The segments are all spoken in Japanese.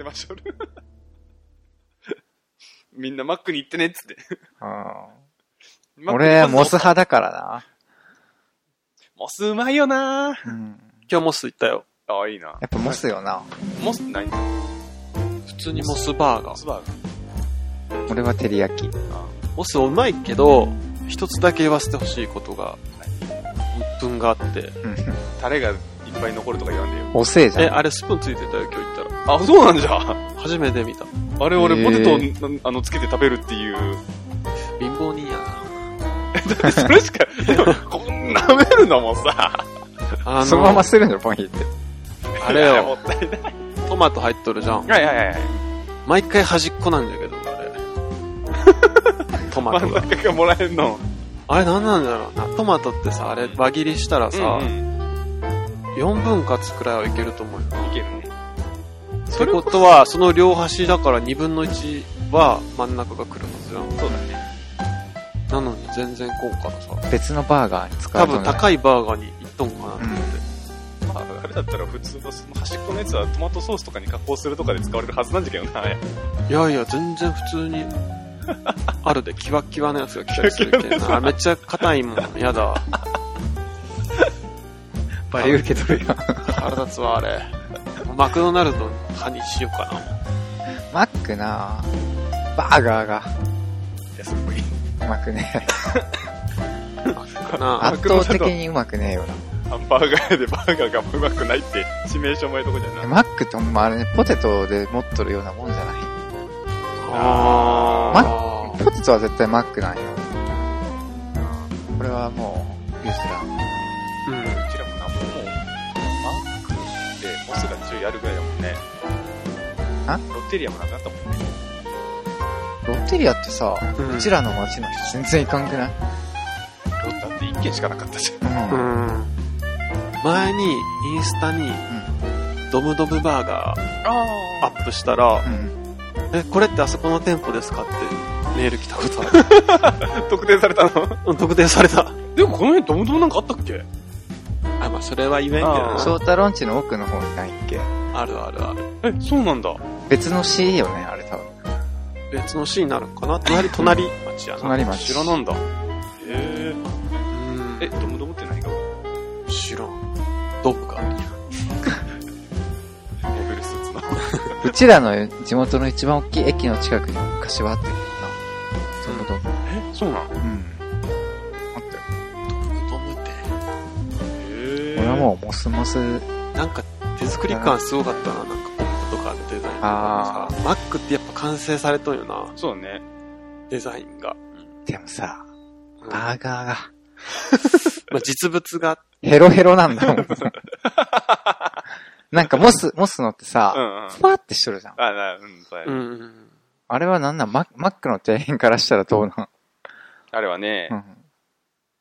ってました、俺 みんなマックに行ってねっつって。うん俺、モス派だからモスうまいよなな。うん。今日モス行ったよ。ああ、いいな。やっぱモスよな。モスって何普通にモスバーガー。モスバーガ俺は照り焼き。モスうまいけど、一つだけ言わせてほしいことが、鬱憤があって。うん。タレがいっぱい残るとか言わんでよ。え、遅えじゃん。あれスプーンついてたよ、今日。あ、そうなんじゃ。初めて見た。あれ俺ポテトをなあのつけて食べるっていう。貧乏人や それしか、でもこんな舐めるのもさ。な。あの、そのままするんだよ、ポンヒって。あれいやもよ、ったいない。トマト入っとるじゃん。はいはいはいはい。毎回端っこなんだけど、あれ。トマトが。真ん中がもらえんの。あれなんなんだろうな。トマトってさ、あれ輪切りしたらさ、うんうん4分割くらいはいけると思うよ。いけるね。ってことは、その両端だから2分の1は真ん中が来るはずやん。そうだね。なのに全然こうからさ。別のバーガーに使多うと分高いバーガーに行っとんかなと思って。まあ、あれだったら普通のその端っこのやつはトマトソースとかに加工するとかで使われるはずなんだけどな。いやいや、全然普通に、あるで、キワキワのやつが来たりするけんな。めっちゃ硬いもん。やだ。バリ受け取るよ。腹立つわ、あれ。マクドナルド派にしようかな。マックなバーガーが安っぽい。うまくねかな。圧倒的にうまくねえよハンバーガー屋でバーガーがうまくないって致命傷前とこじゃな。な。マックってほんまあれね、ポテトで持っとるようなもんじゃない。あー。ポテトは絶対マックなんよ。これはもう、譲らん。やるぐらいだもんね。あ？ロッテリアもなくなったもんね。ロッテリアってさ、うんうちらの町の人全然行かんくない？ロッタって一軒しかなかったじゃん。うん。ううん。ん。前に、インスタに、ドムドムバーガーあアップしたら、うん。え、これってあそこの店舗ですかってメール来たことある。特定されたの？うん特定された。でもこの辺ドムドムなんかあったっけ？あ、まあ、それは言えんけどな。翔太ロンチの奥の方にないっけ？あるあるある。え、そうなんだ。別の C よね、あれ多分。別のシーンになるんかな？隣、隣町やな。隣町。知らなんだ。へえ。うんえ、ドムドムって何か知らん。ドブがあるんや。モビルスーツの。うちらの地元の一番大きい駅の近くに昔はあったけどな。そのどえ、そうなの？はもうモスモス、なんか手作り感すごかったな。なんかポップとかのデザインとかあさ。マックってやっぱ完成されとんよな。そうね。デザインが。でもさ、うんバーガーが まあ、実物が、ヘロヘロなんだもん。なんかモス、モスのってうさ、んうん。ふわってしとるじゃん。あ、な、うん、そうやね。うんうん。あれはなんなん？ママックの店員からしたらどうなん？あれはね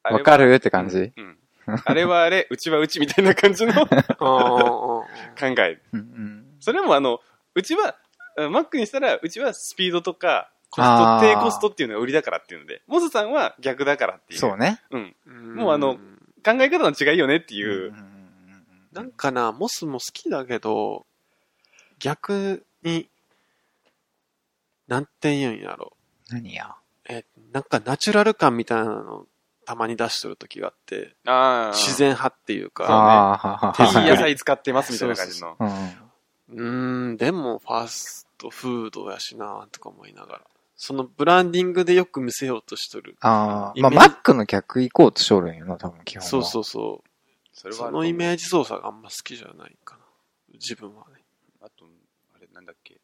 う、んかる？って感じうん。あれはあれ、うちはうちみたいな感じの 考。え。うんうん。それもあの、うちは、あマックにしたら、うちはスピードとか、コスト、低コストっていうのが売りだからっていうので、モスさんは逆だからっていう。そうね。うん。うんもうあの考え方の違いよねっていう。なんかな、モスも好きだけど、逆に、なんて言うんやろ。何や？え、なんかナチュラル感みたいなのたまに出しとる時があって、ああ。自。然派っていうか、ああ、はは手いい野菜使ってますみたいな感じの。うん。うーん、でもファーストフードやしな、とか思いながら。そのブランディングでよく見せようとしとる。ああ、まあ、マックの客行こうとしょるんよな、多分基本は。そうそうそう。それはそのイメージ操作があんま好きじゃないかな。自分はね。あと、あれ、なんだっけ。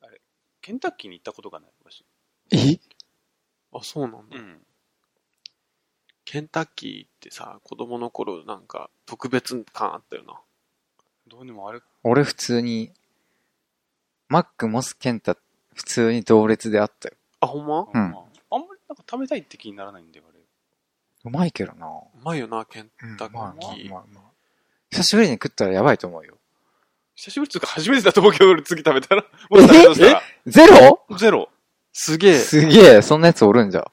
あれ、ケンタッキーに行ったことがない、わし。え？あ、そうなんだ。ん。ケンタッキーってさ、子供の頃なんか特別感あったよな。どうにもあれ、俺普通に、マック、モス、ケンタ、普通に同列であったよ。あ、ほんま？うんまああんまりなんか食べたいって気にならないんだよ、あれ。うまいけどな。うまいよな、ケンうんタッキー。まあまあまあまあ。久しぶりに食ったらやばいと思うよ。久しぶりっていうか初めてだと思うけど、俺次食べたら。もう食べたとしたら？ゼロ？ゼロ。すげえ。すげえ、そんなやつおるんじゃ。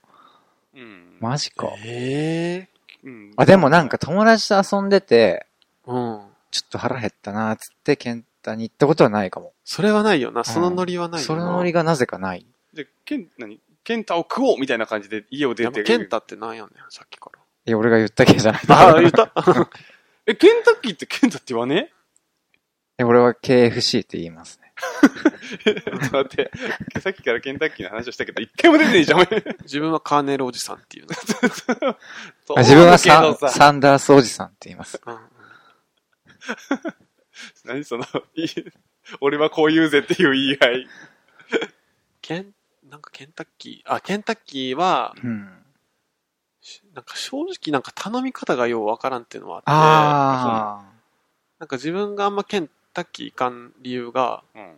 うん。マジか。ええうん。あ、でもなんか友達と遊んでて、うん。ちょっと腹減ったな、つって、ケンタに行ったことはないかも。それはないよな。そのノリはないよな。そのノリがなぜかない。で、ケン、何？ケンタを食おうみたいな感じで家を出て。ケンタってなんやねん、さっきから。いや、俺が言ったけじゃない。ああ、言った。え、ケンタッキーってケンタって言わね？え俺は KFC って言います 待って。さっきからケンタッキーの話をしたけど、一回も出てねえじゃん。自分はカーネルおじさんっていう の。そう自分はササンダースおじさんって言います。うん 何その、いい俺はこう言うぜっていう言い合い。ケン、なんかケンタッキー、あ、ケンタッキーは、うん。しなんか正直なんか頼み方がようわからんっていうのはあって、あなんか自分があんまケンタッキー行かん理由が、うん。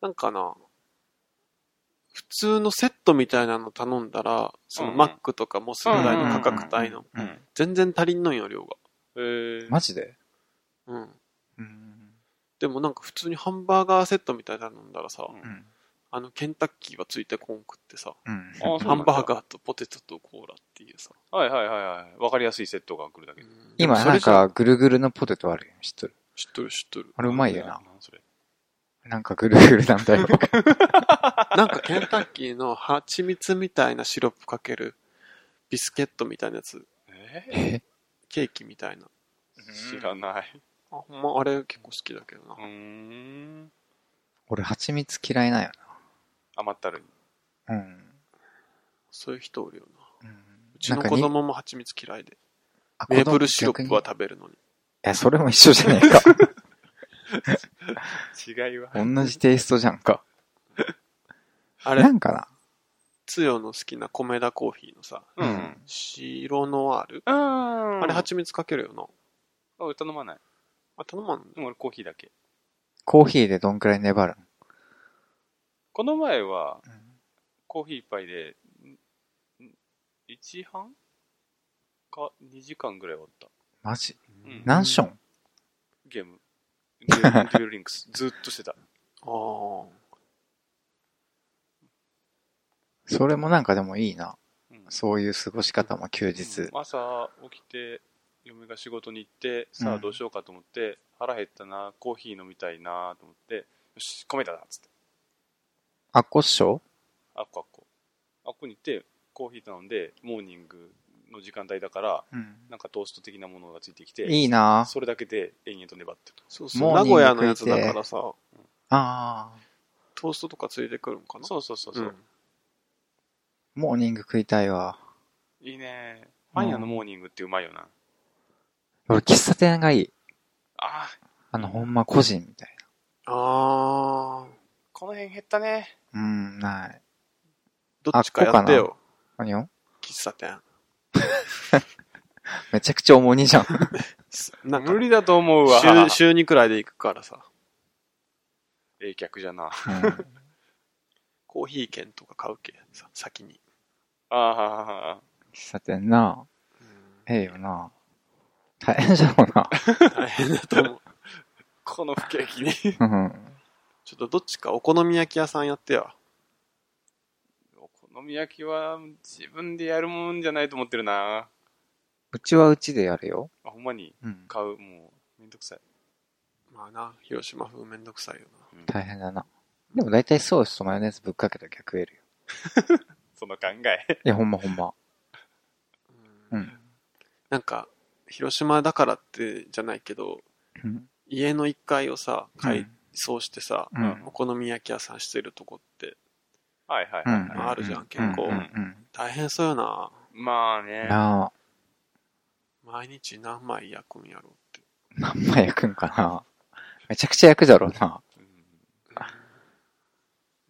なんかな、普通のセットみたいなの頼んだら、そのマックとかモスぐらいの価格帯の。全然足りんのんよ、量が。えー、マジで？うん。うん。でもなんか普通にハンバーガーセットみたいなの頼んだらさ、うん。あのケンタッキーはついてこんくってさ、うん。ハンバーガーとポテトとコーラっていうさ。はいはいはいはい。わかりやすいセットが来るだけ。うん今なんかぐるぐるのポテトあるよ。知っとる？知っとる知っとる。あれうまいよな。なんそれ。なんかぐるぐるなんだよ。なんかケンタッキーの蜂蜜みたいなシロップかけるビスケットみたいなやつ、え？え？ケーキみたいな。ー、知らない。あ、ほんまあれ結構好きだけどなん。俺蜂蜜嫌いなんよ余ったる。うん。そういう人おるよな。うんうちの子供も蜂蜜嫌いで。あメープルシロップは食べるのに。や、それも一緒じゃねえか。違いは。同じテイストじゃんか。あれな、んかなつよの好きな米田コーヒーのさ、うん。白ノワール？うん。あれ蜂蜜かけるよな。あ、俺頼まない。あ、頼まんの？でも俺コーヒーだけ。コーヒーでどんくらい粘るこの前は、のコーヒー一杯で、んん1時半か2時間ぐらい終わった。マジ？うん何ションゲーム。デュエルデュエルリンクス。ずっとしてた。ああ。それもなんかでもいいな。うんそういう過ごし方も休日。うん朝起きて、嫁が仕事に行って、さうんあどうしようかと思って、腹減ったな、コーヒー飲みたいなと思って、よし、米田だっつって。あっこっしょ？あっこあっこ。あっこに行って、コーヒー頼んで、モーニングの時間帯だから、うん。なんかトースト的なものがついてきて、いいなそれだけで延々と粘ってる。そうそう。モーニング名古屋のやつだからさ、ああ。トーストとかついてくるんかな？そうそうそうそう、んモーニング食いたいわ。いいね。パン屋のモーニングってうまいよな。俺、喫茶店がいい。ああ、あの、ほんま個人みたいああ。この辺減ったね。な。うん、ない。どっちかやってよ。何よ喫茶店。めちゃくちゃ重荷じゃん。なんか無理だと思うわ。週、週2くらいで行くからさ。ええ客じゃな。うんコーヒー券とか買うけさ、先に。ああ、喫茶店な。ええよな。大変じゃろうな。大変だと思う。この不景気に。うん。ちょっとどっちかお好み焼き屋さんやってよ。お好み焼きは自分でやるもんじゃないと思ってるな。うちはうちでやるよ。あ、ほんまに？うん。買う？もう、めんどくさい。まあな、広島風めんどくさいよな。大変だな。でも大体ソースとマヨネーズぶっかけときゃ食えるよ。その考え。いや、ほんまほんま。うんうん。なんか、広島だからってじゃないけど、うん。家の1階をさ、う改ん装してさ、うんお好み焼き屋さんしてるとこってはいはいうんはい、はいあるじゃん結構大変そうよな。まあねうん。。なあ、毎日何枚焼くんやろうって。何枚焼くんかな。めちゃくちゃ焼くだろうな。うん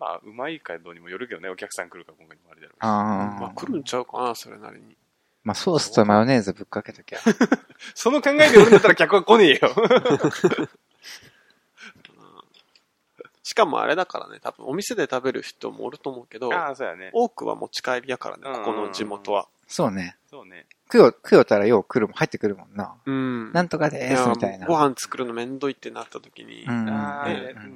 まあ、うまいかどうにもよるけどね、お客さん来るか今後にもあれだろうし。ああ。まあ来るんちゃうかな、それなりに。まあソースとマヨネーズぶっかけときゃ。その考えで俺だったら客は来ねえよ。しかもあれだからね、多分お店で食べる人もおると思うけど、ああ、そうやね。多くは持ち帰りやからね、ここの地元は。そうね。そうね。食よ、食よたらよう来るもん、入ってくるもんな。うん。なんとかでーす、みたいな。ご飯作るのめんどいってなった時に、うんあ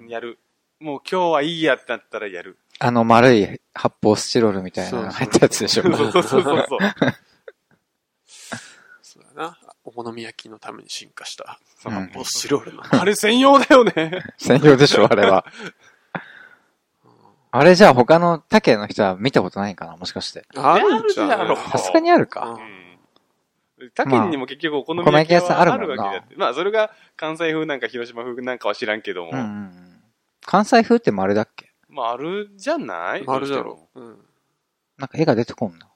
やる。もう今日はいいやってなったらやる。あの丸い発泡スチロールみたいなのが入ったやつでしょ。そうそうそうそう。お好み焼きのために進化した。そううんボッシュロールの。あれ専用だよね。専用でしょ、あれは。あれじゃあ他の他県の人は見たことないんかなもしかして。あるんじゃろさすがにあるか。他県にも結局お好み焼き屋焼き屋さんあるもんなあるわけだって。まあそれが関西風なんか広島風なんかは知らんけども。うん。関西風って丸だっけ？まああるじゃない？あるだろどうん。いなんか絵が出てこんな。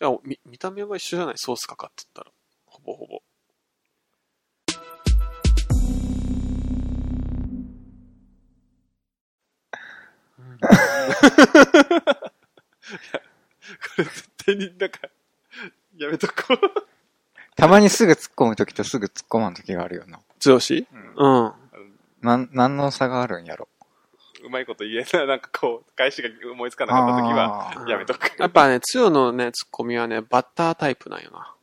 や、見、見た目は一緒じゃない？ソースかかってったら。ほぼほぼ。これ絶対になんか、やめとこう。たまにすぐ突っ込むときとすぐ突っ込まんときがあるよな。強し？うんうん。なん、なんの差があるんやろ。うまいこと言えない。なんかこう、返しが思いつかなかった時は、あーうんやめとく。やっぱね、強のね、ツッコミはね、バッタータイプなんよな。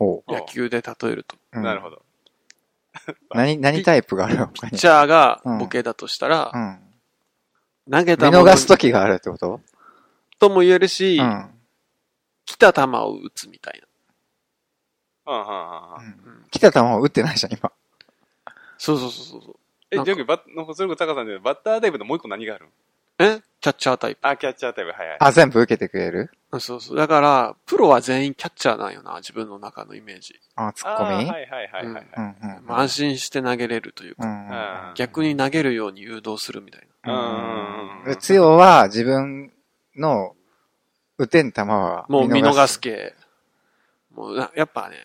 野球で例えると。う。うんなるほど。何、何タイプがあるのピッ。チャーがボケだとしたら、うん。投げた見もの逃すときがあるってこと？とも言えるし、うん。来た球を打つみたいうんうんうんうんな。うん来た球を打ってないじゃん、今。そうそうそうそう。え、なんかじゃあ、バッ、なんかそれこそタカさんでバッタータイプのもう一個何があるんえ？キャッチャータイプ。あ、キャッチャータイプ、はいはい。あ、全部受けてくれる？うんそうそう。だから、プロは全員キャッチャーなんよな、自分の中のイメージ。あ、ツッあコミ？ーはいはいはいはいはい。うんうん。まあ、安心して投げれるというか、うんうんうん逆に投げるように誘導するみたいな。うんうんうんうんで、つよは自分の打てん球はもう見逃す。系。もうな、やっぱね、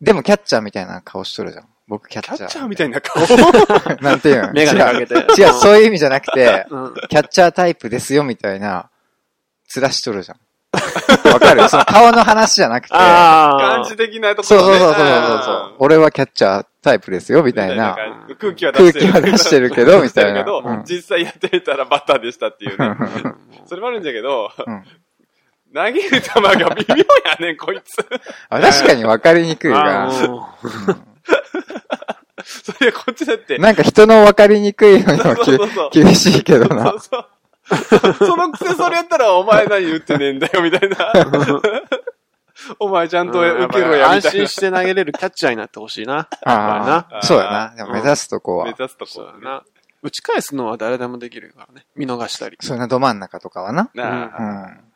でもキャッチャーみたいな顔しとるじゃん。僕キャッチャー。キャッチャーみたいな顔。なんていうの？メガネかけて。違う、そういう意味じゃなくて、うん。キャッチャータイプですよみたいな、面しとるじゃん。わかるその顔の話じゃなくて、あ感じ的なとこそうろね。そうそうそうそうそう。俺はキャッチャータイプですよみみたいな。空気は出空してる。気は出してるけど、みたいな。実際やってみたらバッターでしたっていうね。それもあるんだけど、うん投げる球が微妙やねん、こいつ。あ確かに分かりにくいが、それこっちだって。なんか人の分かりにくいのにもきそうそうそう厳しいけどなそ。うそう。そ のくせそれやったらお前何言ってねえんだよ、みたいな。お前ちゃんと受けろや、み安たいな。心して投げれるキャッチャーになってほしいな。あああ、そうやな。でも目指すとこは目。指すとこうね。そうだな。打ち返すのは誰でもできるからね。見逃したり。そういうな、ど真ん中とかはな。なうあ、ん。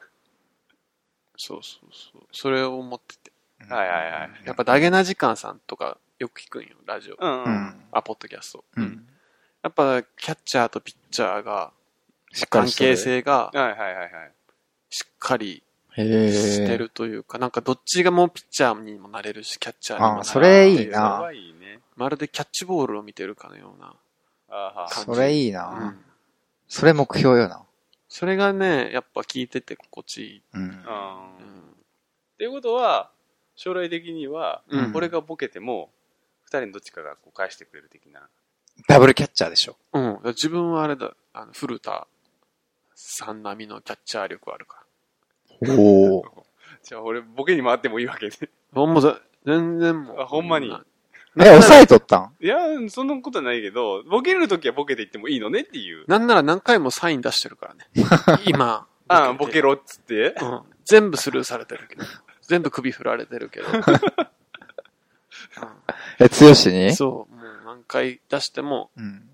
そうそうそう。それを思ってて。はいはいはい。やっぱダゲな時間さんとかよく聞くんよ、ラジオ。うん。あ、ポッドキャスト。うん。やっぱキャッチャーとピッチャーが、関係性がはいはいはいはい。しっかり。してるというか、なんかどっちがもうピッチャーにもなれるし、キャッチャーにもなれるあそれいいな。まるでキャッチボールを見てるかのような。それいいうな。ん。それ目標よな。それがね、やっぱ聞いてて心地いい。うん。うん。っうんていうことは、将来的には、うん俺がボケても、二人のどっちかがこう返してくれる的な。ダブルキャッチャーでしょ。うん。自分はあれだ、あの、古田さん並みのキャッチャー力あるから。おお。じゃあ俺、ボケに回ってもいいわけね。ほんまざ、全然もう。あほんまにえ、抑えとったん？いや、そんなことはないけど、ボケるときはボケていってもいいのねっていう。なんなら何回もサイン出してるからね。今。ああ、ボケろっつって？うん。全部スルーされてるけど。全部首振られてるけど。え、強しに？うんそう。もう何回出しても、うん。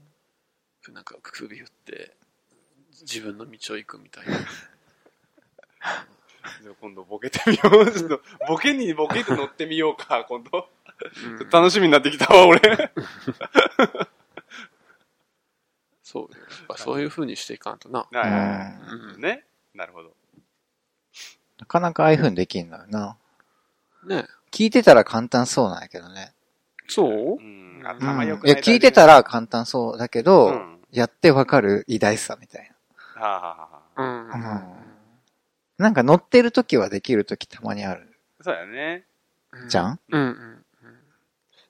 なんか首振って、自分の道を行くみたいな。じゃあ今度ボケてみよう。ちょっと、ボケにボケて乗ってみようか、今度。うん楽しみになってきたわ、俺。そうよ。やっぱそういう風にしていかんとな。はいはいはい。うん。ね。なるほど。なかなかああいう風にできんのよな。ね聞いてたら簡単そうなんやけどね。そう？うん。う頭良ん。いや、くない。聞いてたら簡単そうだけど、うんやってわかる偉大さみたいはあ、はあはあ、うん。な。うん。か乗ってる時はできる時たまにある。そうやね。うんじゃん？うんうんうん。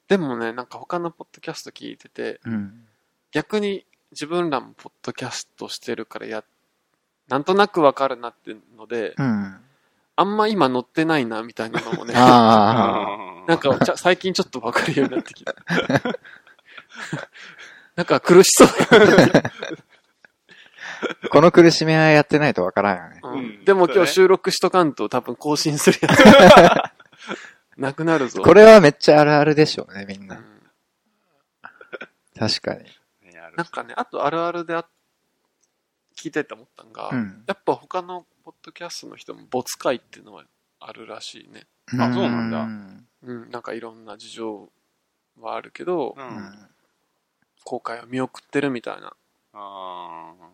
でもね、なんか他のポッドキャスト聞いてて、うん。逆に自分らもポッドキャストしてるからや、なんとなくわかるなってので、うん。あんま今乗ってないなみたいなのもね、あ なんか最近ちょっとわかるようになってきた。なんか苦しそうあ。この苦しみはやってないとわからんよね。ううんんでも今日収録しとかんと多分更新するや なくなるぞ。これはめっちゃあるあるでしょうね、みんな。うん確かに。ねあるなんかね、あとあるあるであ聞いてて思ったんが、うん。やっぱ他のポッドキャストの人も没会っていうのはあるらしいね。あそうなんだうんうん、なんかいろんな事情はあるけど、う。うんん公開を見送ってるみたいなあのが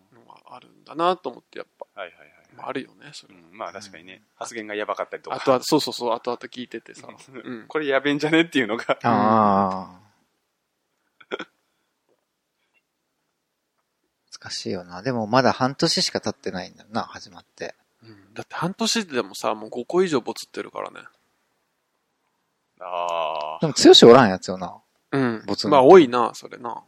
あるんだなと思って、やっぱ、あ。はいはいはい。まあ、あるよね、それ。うん、まあ確かにね、発言がやばかったりとか。あとは、そうそうそう、後々聞いててさ。うん。これやべえんじゃねっていうのが。ああ。難しいよな。でもまだ半年しか経ってないんだよな、始まって。うんだって半年でもさ、もう5個以上ボツってるからね。あでも、強しおらんやつよな。うんボツ。まあ多いな、それな。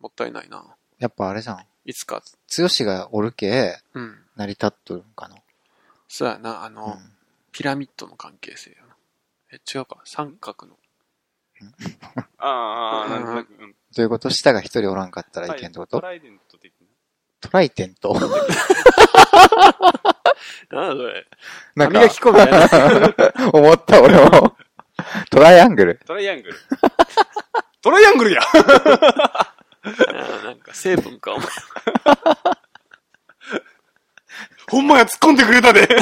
もったいないな。やっぱあれじゃん。いつか。強しがおるけ、うん。成り立っとるんかな。そうやな、あうの、ん。ピラミッドの関係性やな。え、違うか。三角の。あ。ああ、なんとなく。うんどういうこと下が一人おらんかったらいけんってこと？トライデント的な。トライテント？なんだそれ。なんか歯磨、き粉みたいな。思った俺も。トライアングル。トライアングル。トライアングルや なんか成分か、お前。ほんまや、突っ込んでくれたで。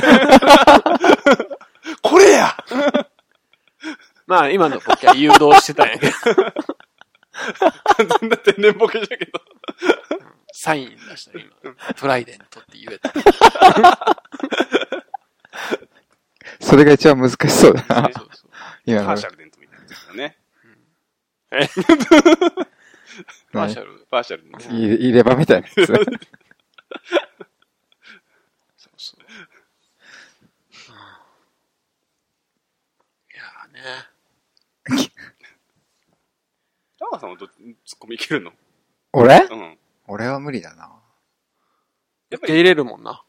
これやまあ今のボケは誘導してたんやけど。完全な天然ボケじゃけど。サイン出した今。トライデントって言えた。それが一番難しそうだな。そうそう。今のパーシ。ャルデントみたいなやつだね。え？マーシねャル。パーシャルデント。入れ歯みたいなやつ。そうそう。いやーね。タワさんはど、ツッコミいけるの？俺？うん。俺は無理だな。やっぱり受け入れるもんな。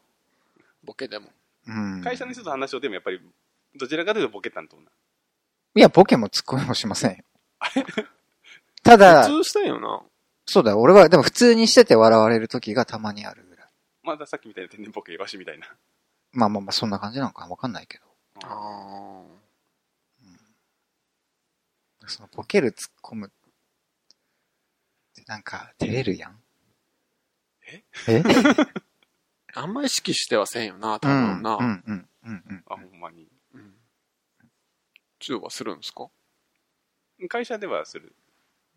ボケでも。うん。会社の人と話をでもやっぱり、どちらかというとボケ担当な。いや、ボケもツッコミもしませんよ。ただ、普通したんよな。そうだよ、俺は、でも普通にしてて笑われる時がたまにあるぐらい。まださっきみたいな天然ボケ、わしみたいな。まあまあまあ、そんな感じなのかわかんないけど。あそのボケる突っ込むってなんか照れるやん。え？え？あ。あんま意識してはせんよな、多うん。分な。うんうんうんうん。あ、ほんまに。うん。中はするんですか？会社ではする。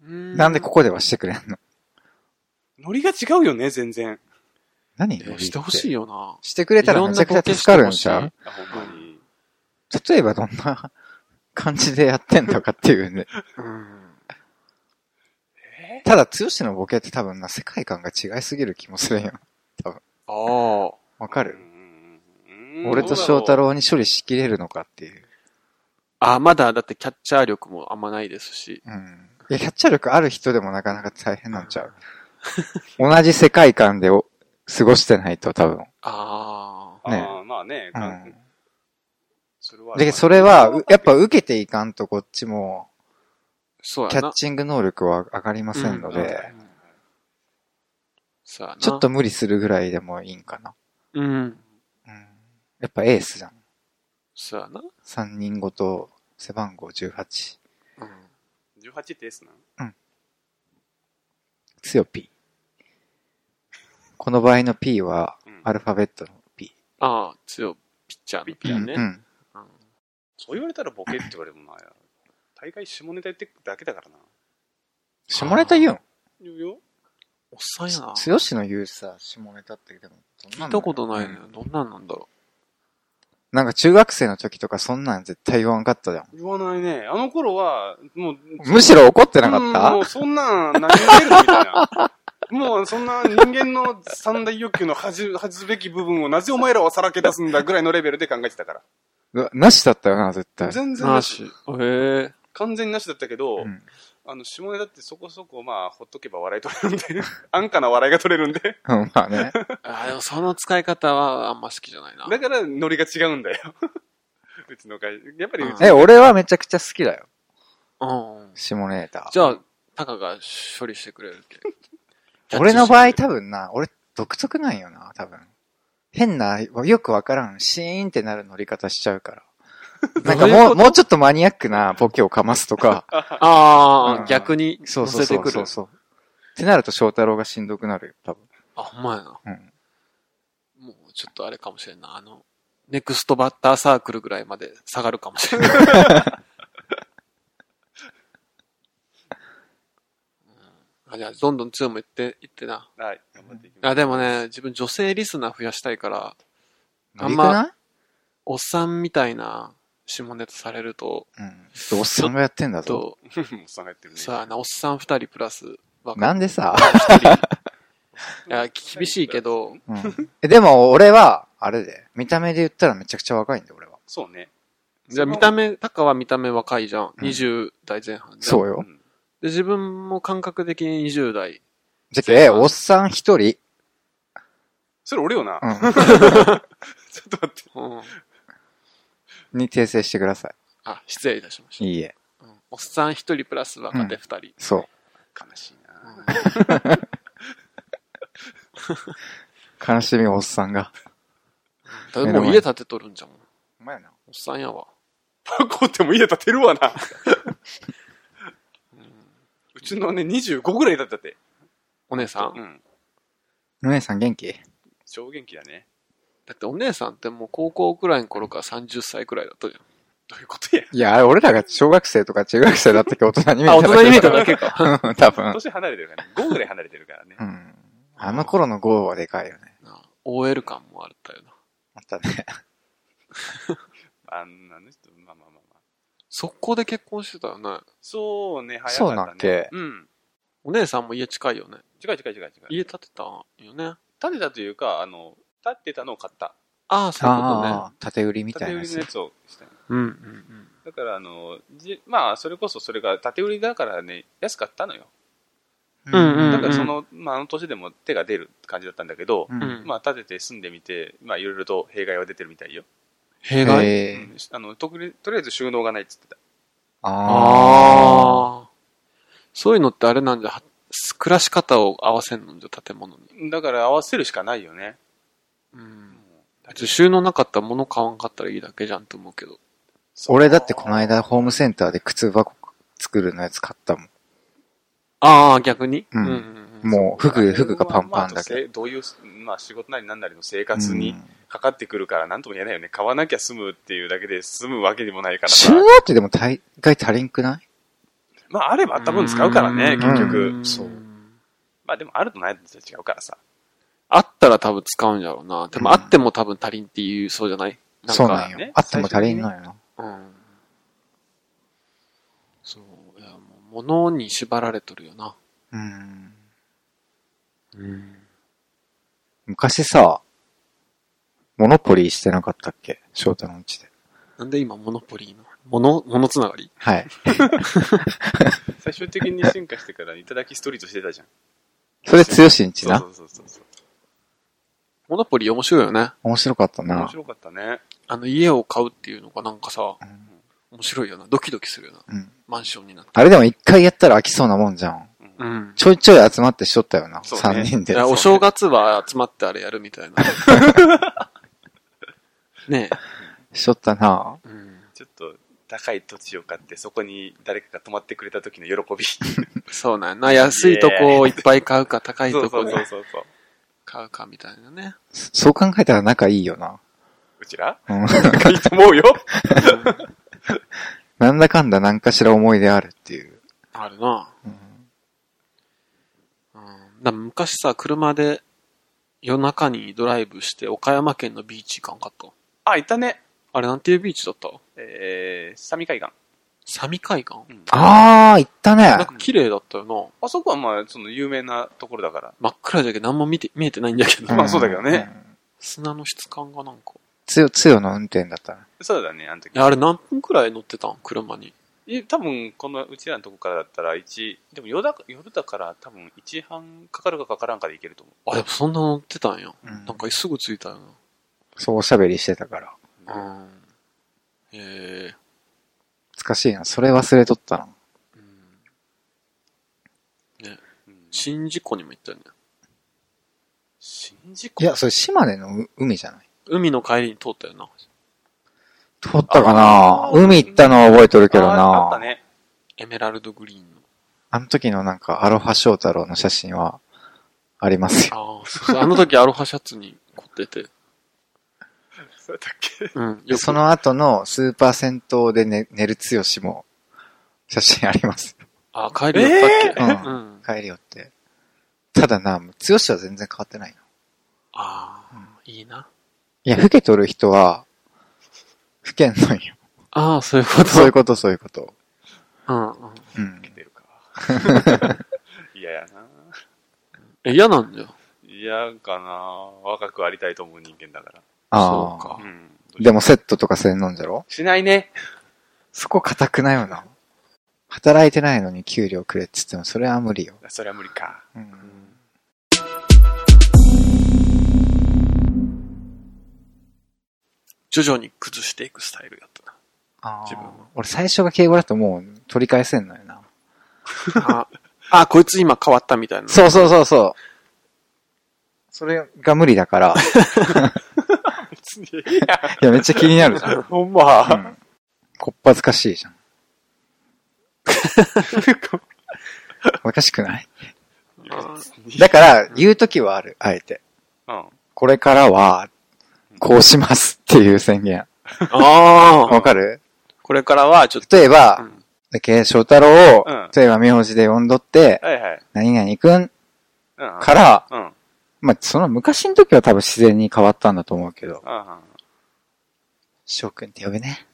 なんでここではしてくれんの？ノリが違うよね、全然。何？えしてほしいい。よな。してくれたらめちゃくちゃ助かるんちゃう？あ、ほんまに。例えばどんな感じでやってんのかっていうね。うん。え？ただ、剛のボケって多分な、世界観が違いすぎる気もするんよ。ああ。わかる？俺と翔太郎に処理しきれるのかっていう。あ、まだだってキャッチャー力もあんまないですし。うん。いや、キャッチャー力ある人でもなかなか大変なんちゃう？同じ世界観でお過ごしてないと多分。ああ。ねあーまあね、うかん。それは。で、それは、うやっぱ受けていかんとこっちも。キャッチング能力は上がりませんので。ちょっと無理するぐらいでもいいんかな。うん。うん。やっぱエースじゃん。そうやな。3人ごと背番号18。うん。18って S な強 P。この場合の P はうんアルファベットの P。ああ、強いピッチャーのピアね。うん。うんそう言われたらボケって言われてもな、大概下ネタ言ってくだけだからな。下ネタ言うん？言うよ。おっさんやな。強しの言うさ、下ネタってでも、どん聞ないたことないねうん。どんなんなんだろなんか中学生の時とかそんなん絶対言わんかったじゃん。言わないね。あの頃は、もう、むしろ怒ってなかうんったもうそんなん、何言ってるのみたいな。もうそんな人間の三大欲求の恥ず、恥ずべき部分をなぜお前らはさらけ出すんだぐらいのレベルで考えてたから。なしだったよな、絶対。う。全然なし。なし。へえ。完全になしだったけど、うんあの、下ネタってそこそこまあ、ほっとけば笑い取れるんで、安価な笑いが取れるんで、うん、まあね。ああ、でもその使い方はあんま好きじゃないな。だからノリが違うんだよ。うちの会社。やっぱりうちえ、俺はめちゃくちゃ好きだよ。うん。下ネタ。じゃあ、タカが処理してくれるって。俺の場合多分な、俺独特なんよな、多分。変な、よくわからん、シーンってなる乗り方しちゃうから。なんかもう、もうちょっとマニアックなボケをかますとか、ああ、うん逆にそうそうそう乗せてくる。そうそう。ってなると翔太郎がしんどくなるよ、多分。あ、ほんまやな。うん。もうちょっとあれかもしれんな。あの、ネクストバッターサークルぐらいまで下がるかもしれない。うんあじゃあ、どんどん強も言って、言ってな。はい、頑張っていきます。あ、でもね、自分女性リスナー増やしたいから、ああんま、おっさんみたいな下ネタされると、うん。おっさんがやってんだぞ。と、もうさんがやってるね。さあな、おっさん二人プラス、若なんでさ？いや、厳しいけど、うん、えでも俺は、あれで、見た目で言ったらめちゃくちゃ若いんだよ、俺は。そうね。じゃあ見た目、タカは見た目若いじゃん。うん20代前半じゃん。そうよ。んで、自分も感覚的に20代。じゃけ、おっさん一人、それ俺よな。うん、ちょっと待って。うん。に訂正してくださあ、失礼いたしましい。いいえ。た。うん、おっさん一人プラス若手二人。そう。悲しいな。悲しみおっさんが。だってもう家建てとるんじゃん。お前な。おっさんやわ。パコっても家建てるわな。うちのね、25ぐらいだったって。お姉さん、うん。お姉さん元気？超元気だね。だってお姉さんってもう高校くらいの頃から30歳くらいだったじどういうことや。いや、あれ俺らが小学生とか中学生だったけど大人に見えゃん。あ、大人に見えただだけか。け。多分。年離れてるからね。5ぐらい離れてるからねう。ん。あの頃の号はでかいよね。OL 感もあったよな。あったね。あんなの人、まあまあまあまあ。速攻で結婚してたよね。そうね、早かったね。そうなんけうん。お姉さんも家近いよね。違う違う違う違う。家建てたんよね。建てたというか、あの、建ってたのを買った。ああ、そういうことね。縦売りみたいなやつ建て売りのや。つをしたのうんうんうん。だから、あの、じまあ、それこそそれが建て売りだからね、安かったのよ。うんうんだからその、まあ、あの年でも手が出る感じだったんだけど、うんうんまあ、建てて住んでみて、まあ、いろいろと弊害は出てるみたいよ。弊害？へえ。あの、とりとりあえず収納がないっつってた。あああ。そういうのってあれなんじゃ、は暮らし方を合わせんのんじゃ、建物に。だから合わせるしかないよね。うん。別に収納なかったら物買わんかったらいいだけじゃんと思うけど。あ。俺だってこの間ホームセンターで靴箱作るのやつ買ったもん。ああ、逆に？うんうんもう服、服がパンパンだまあけどういう、まあ、仕事なりなんなりの生ど。活にうんかかってくるから、なんとも言えないよね。買わなきゃ済むっていうだけで済むわけでもないからさ収。納ってでも大概足りんくない？まあ、あればあった分使うからね、うん結局。んそうまあ、でもあるとないと違うからさ。あったら多分使うんじゃろうな。でもうんあっても多分足りんっていう、そうじゃない？なんかそうなんよね。あっても足りんのよな。うん。そう。いや、もう物に縛られとるよな。うん。うん。昔さ、モノポリーしてなかったっけ？翔太のうちで。なんで今モノポリーの、モノ、モノつながり？はい。最終的に進化してから、いただきストリートしてたじゃん。それ強しんちなそ。うそうそうそう。モノポリー面白いよね。面白かったな。面白かったね。あの家を買うっていうのがなんかさ、うん面白いよな。ドキドキするよな。うん。マンションになって。あれでも一回やったら飽きそうなもんじゃん。うんうん。ちょいちょい集まってしとったよな。そうね三人で。お正月は集まってあれやるみたいな。ねしとったな。え。うん。ちょっと高い土地を買って、そこに誰かが泊まってくれた時の喜び。そうなんやな。安いとこをいっぱい買うか、高いそうそうとこでそうそうそう。買うかみたいなね。そう考えたら仲いいよな。うちら？うん。いいと思うよ。なんだかんだ何かしら思い出あるっていう。あるな。うんうん。だ昔さ、車で夜中にドライブして岡山県のビーチ行かんかった？あ、いたね。あれなんていうビーチだった？えー、サミ海岸。サミ海岸？うんあー、行ったねなん。か綺麗だったよな。あそこはまあ、その有名なところだから。真っ暗だけど何も見て、見えてないんだけど。まあそうだけどねうん。砂の質感がなんか。つよ、つよの運転だったな。そうだね、あの時。いや、あれ何分くらい乗ってたん？車に。い多分、このうちらのとこからだったら、1、でも夜だ夜だから多分1半かかるかかからんかで行けると思う。あ、やっぱそんな乗ってたんや。うんなんかすぐ着いたよそう、おしゃべりしてたから。な。うん。へえ。懐かしいな。それ忘れとったな。うん。ね、うん宍道湖にも行ったよね。宍道湖？いや、それ島根のう海じゃない？海の帰りに通ったよな。撮ったかな？海行ったのは覚えとるけどあーあったなね。エメラルドグリーンの。あの時のなんか、アロハ翔太郎の写真は、ありますよ。ああ、そうそう。あの時アロハシャツに凝ってて。だっけ？うん。その後のスーパー銭湯で寝寝るつよしも、写真あります。あ、帰りだったっけ、えー？うん。帰りよって。ただな、つよしは全然変わってないの。ああ、いいな。いや、老けとる人は、老けんのよ。ああ、そういうこと。そういうこと、そういうこと。うんうん。うん。出るか。嫌やな。え、嫌なんだよ。嫌かな。若くありたいと思う人間だから。ああ。でもセットとかせんのんじゃろ？しないね。そこ固くないよな。働いてないのに給料くれって言っても、それは無理よ。それは無理か。うん。徐々に崩していくスタイルやったあ自分は俺最初が敬語だともう取り返せんのよな。な。あ、あ、こいつ今変わったみたいな。そうそうそうそう。それが無理だから。別にいいや。めっちゃ気になるじゃん。ほんま。うん。こっぱずかしいじゃん。おかしくない？だから、言うときはある、あえて。うん。これからは、こうしますっていう宣言。ああわかる？これからは、ちょっと。例えば、うんだけ翔太郎を、うん例えば名字で呼んどって、はいはい。何々くん。から、うん。うん。まあ、その昔の時は多分自然に変わったんだと思うけど、うん。翔くんって呼ぶね。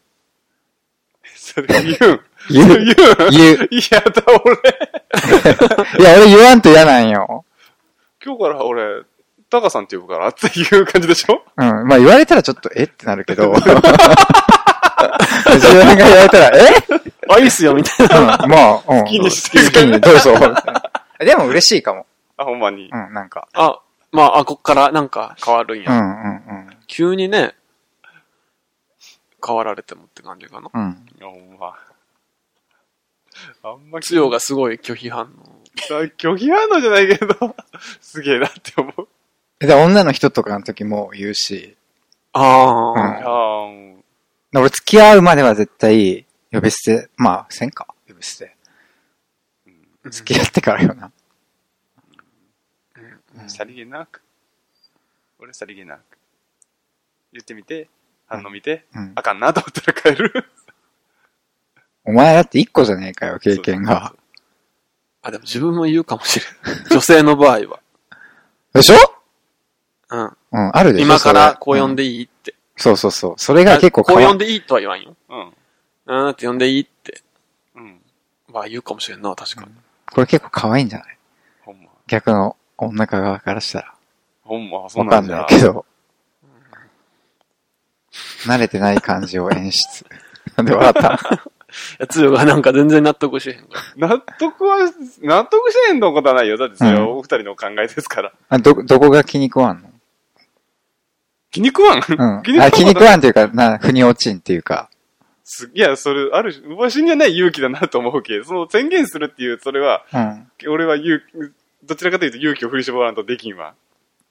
それ言うん。言う。言うん。言う。嫌だ、俺。いや、俺言わんと嫌なんよ。今日から俺、タカさんって呼ぶからっていう感じでしょ？うん。まあ言われたらちょっと、えってなるけど。自分が言われたら、え？あ、いいっすよ、みたいな。うん、まあ、うん。好きにして好きに、どうぞ。でも嬉しいかも。あ、ほんまに。うん、なんか。あ、まあ、あ、こっからなんか変わるんや。うん、うん、急にね、変わられてもって感じかな。うん。うん。いや、ほんま。あんまつよがすごい拒否反応。拒否反応じゃないけど、すげえなって思う。で、女の人とかの時も言うし、あうんあ、あー俺付き合うまでは絶対、呼び捨て、まあ、せんか呼び捨て。付き合ってからよな。さりげなく。俺さりげなく。言ってみて、反応見て、うんあかんなと思ったら帰る。お前だって一個じゃねえかよ、経験が。あ、でも自分も言うかもしれん。女性の場合は。でしょ？うん。うん、あるでしょ今からこう呼んで。でいいって。そうそうそう。それが結構こう変わ呼んでいいとは言わんよ。うん。うんって呼んでいいって。うん。まあ言うかもしれんな、確かに。これ結構可愛いんじゃない？ほんま。逆の女側からしたら。ほんま、そんうなんじゃないけど。慣れてない感じを演出。なんで笑ったいや、つよがなんか全然納得しへんから。納得は、納得してへんのことはないよ。だってそれはうんお二人の考えですから。あど、どこが気に食わんの？気に食わん？うん。あ、気に食わんっていうか、な、腑に落ちんっていうか。すいや、それ、ある種、わしにはない勇気だなと思うけど、その宣言するっていう、それは、うん。俺は勇気、どちらかというと勇気を振り絞らんとできんわ。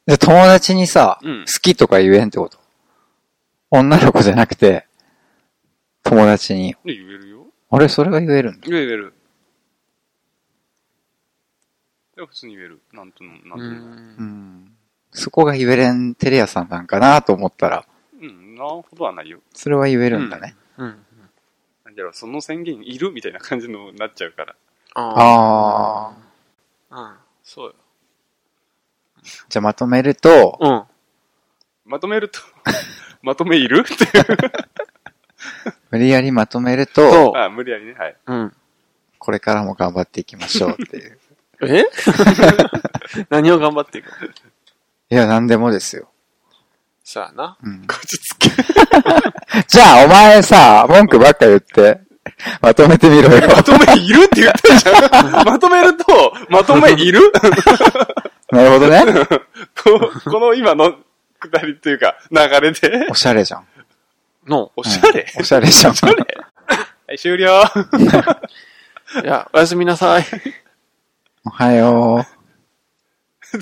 で、友達にさ、うん好きとか言えんってこと？女の子じゃなくて、友達に。言えるよ。あれ、それが言えるんだ。言える。いや、普通に言える。なんとも、なんとう。も。うんん。そこが言えれんテレ屋さんなんかなと思ったら、うん、なほどはないよ。それは言えるんだね。うん。なんだろう、その宣言いる？みたいな感じのなっちゃうから。あああ。うん。そうよ。ー。じゃあまとめると、うん。まとめると、まとめいる？っていう。無理やりまとめると、と、あ、無理やりね。はい。うん。これからも頑張っていきましょうっていう。え？何を頑張っていく？のいや、なんでもですよ。さあな。うん。こちつけ。じゃあ、お前さ、文句ばっか言って、まとめてみろよ。まとめいるって言ったじゃん。まとめると、まとめいる？なるほどね。ここの今のくだりっていうか、流れで。おしゃれじゃん。の。おしゃれ、おしゃれじゃん。はい、終了。いや、おやすみなさい。おはよう。